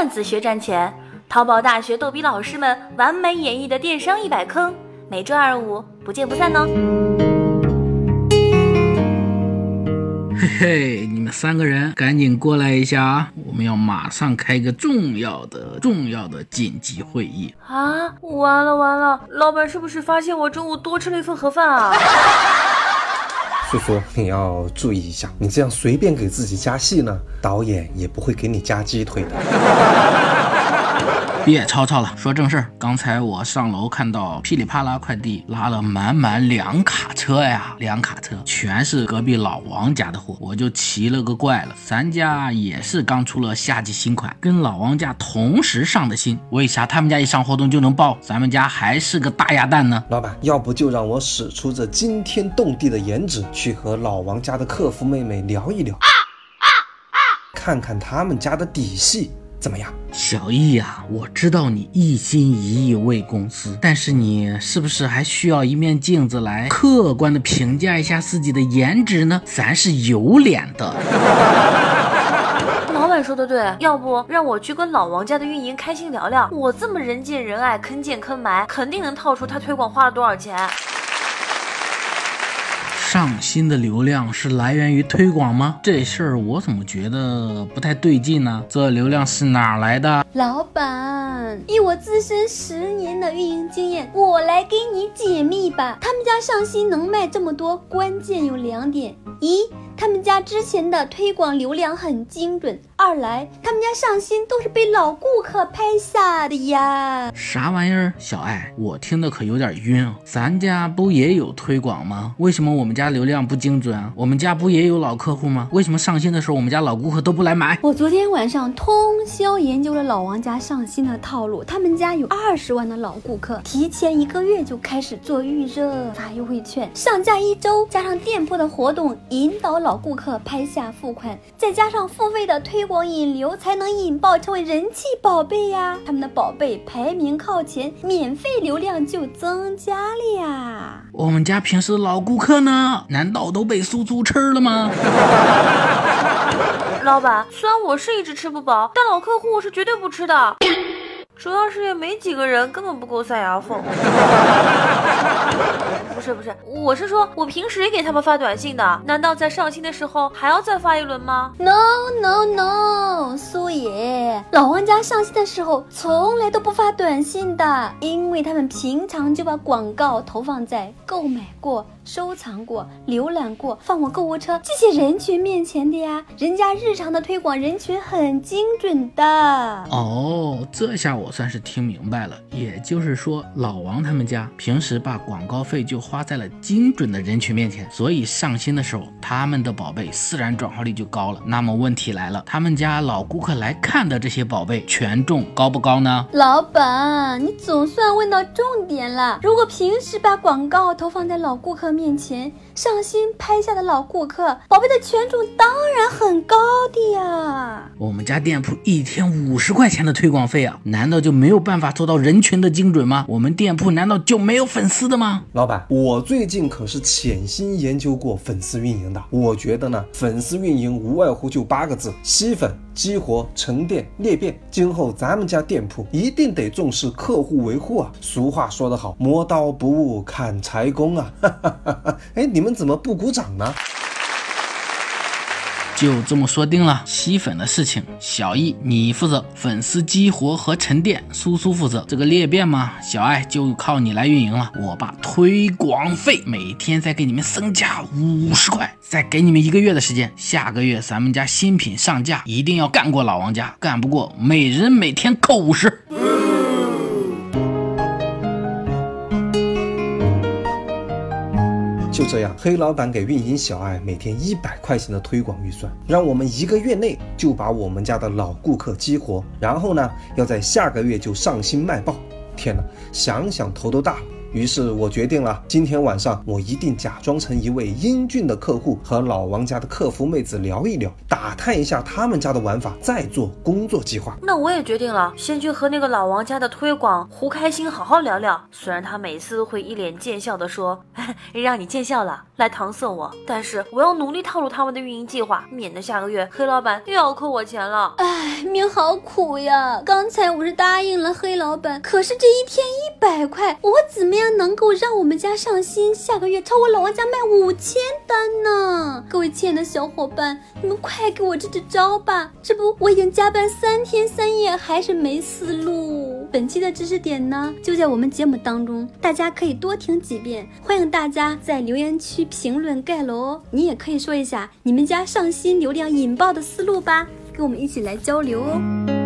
段子学赚钱，淘宝大学逗比老师们完美演绎的电商一百坑，每周二五不见不散哦。嘿嘿，你们三个人赶紧过来一下啊！我们要马上开个重要的、重要的紧急会议啊！完了完了，老板是不是发现我中午多吃了一份盒饭啊？就说，你要注意一下，你这样随便给自己加戏呢，导演也不会给你加鸡腿的。别吵吵了，说正事儿。刚才我上楼看到噼里啪啦快递拉了满满两卡车呀，两卡车全是隔壁老王家的货，我就奇了个怪了。咱家也是刚出了夏季新款，跟老王家同时上的新，为啥他们家一上活动就能爆，咱们家还是个大鸭蛋呢？老板，要不就让我使出这惊天动地的颜值，去和老王家的客服妹妹聊一聊，看看他们家的底细。怎么样，小易呀？我知道你一心一意为公司，但是你是不是还需要一面镜子来客观的评价一下自己的颜值呢？咱是有脸的。老板说的对，要不让我去跟老王家的运营开心聊聊？我这么人见人爱，坑见坑埋，肯定能套出他推广花了多少钱。上新的流量是来源于推广吗？这事儿我怎么觉得不太对劲呢？这流量是哪来的？老板，以我自身十年的运营经验，我来给你解密吧。他们家上新能卖这么多，关键有两点：一。他们家之前的推广流量很精准。二来，他们家上新都是被老顾客拍下的呀。啥玩意儿，小爱，我听的可有点晕啊。咱家不也有推广吗？为什么我们家流量不精准啊？我们家不也有老客户吗？为什么上新的时候我们家老顾客都不来买？我昨天晚上通宵研究了老王家上新的套路。他们家有二十万的老顾客，提前一个月就开始做预热，发优惠券，上架一周，加上店铺的活动，引导老。老顾客拍下付款，再加上付费的推广引流，才能引爆成为人气宝贝呀！他们的宝贝排名靠前，免费流量就增加了呀！我们家平时老顾客呢？难道都被苏苏吃了吗？老板，虽然我是一直吃不饱，但老客户是绝对不吃的。主要是也没几个人，根本不够塞牙缝。不是不是，我是说，我平时也给他们发短信的，难道在上新的时候还要再发一轮吗？No No No，苏爷，老王家上新的时候从来都不发短信的，因为他们平常就把广告投放在购买过。收藏过、浏览过、放过购物车这些人群面前的呀，人家日常的推广人群很精准的哦。这下我算是听明白了，也就是说，老王他们家平时把把广告费就花在了精准的人群面前，所以上新的时候，他们的宝贝自然转化率就高了。那么问题来了，他们家老顾客来看的这些宝贝权重高不高呢？老板，你总算问到重点了。如果平时把广告投放在老顾客面，前上新拍下的老顾客宝贝的权重当然很高的呀。我们家店铺一天五十块钱的推广费啊，难道就没有办法做到人群的精准吗？我们店铺难道就没有粉丝的吗？老板，我最近可是潜心研究过粉丝运营的。我觉得呢，粉丝运营无外乎就八个字：吸粉、激活、沉淀、裂变。今后咱们家店铺一定得重视客户维护啊。俗话说得好，磨刀不误砍柴工啊。哎，你们怎么不鼓掌呢？就这么说定了，吸粉的事情，小易你负责，粉丝激活和沉淀，苏苏负责。这个裂变嘛，小爱就靠你来运营了。我把推广费每天再给你们增加五十块，再给你们一个月的时间，下个月咱们家新品上架，一定要干过老王家，干不过每人每天扣五十。就这样，黑老板给运营小爱每天一百块钱的推广预算，让我们一个月内就把我们家的老顾客激活，然后呢，要在下个月就上新卖爆。天哪，想想头都大了。于是我决定了，今天晚上我一定假装成一位英俊的客户，和老王家的客服妹子聊一聊，打探一下他们家的玩法，再做工作计划。那我也决定了，先去和那个老王家的推广胡开心好好聊聊。虽然他每次都会一脸贱笑的说，让你见笑了，来搪塞我，但是我要努力套路他们的运营计划，免得下个月黑老板又要扣我钱了。唉，命好苦呀！刚才我是答应了黑老板，可是这一天一百块，我怎么样能够让我们家上新下个月超过老王家卖五千单呢？各位亲爱的小伙伴，你们快给我支支招吧！这不，我已经加班三天三夜，还是没思路。本期的知识点呢，就在我们节目当中，大家可以多听几遍。欢迎大家在留言区评论盖楼哦。你也可以说一下你们家上新流量引爆的思路吧，跟我们一起来交流哦。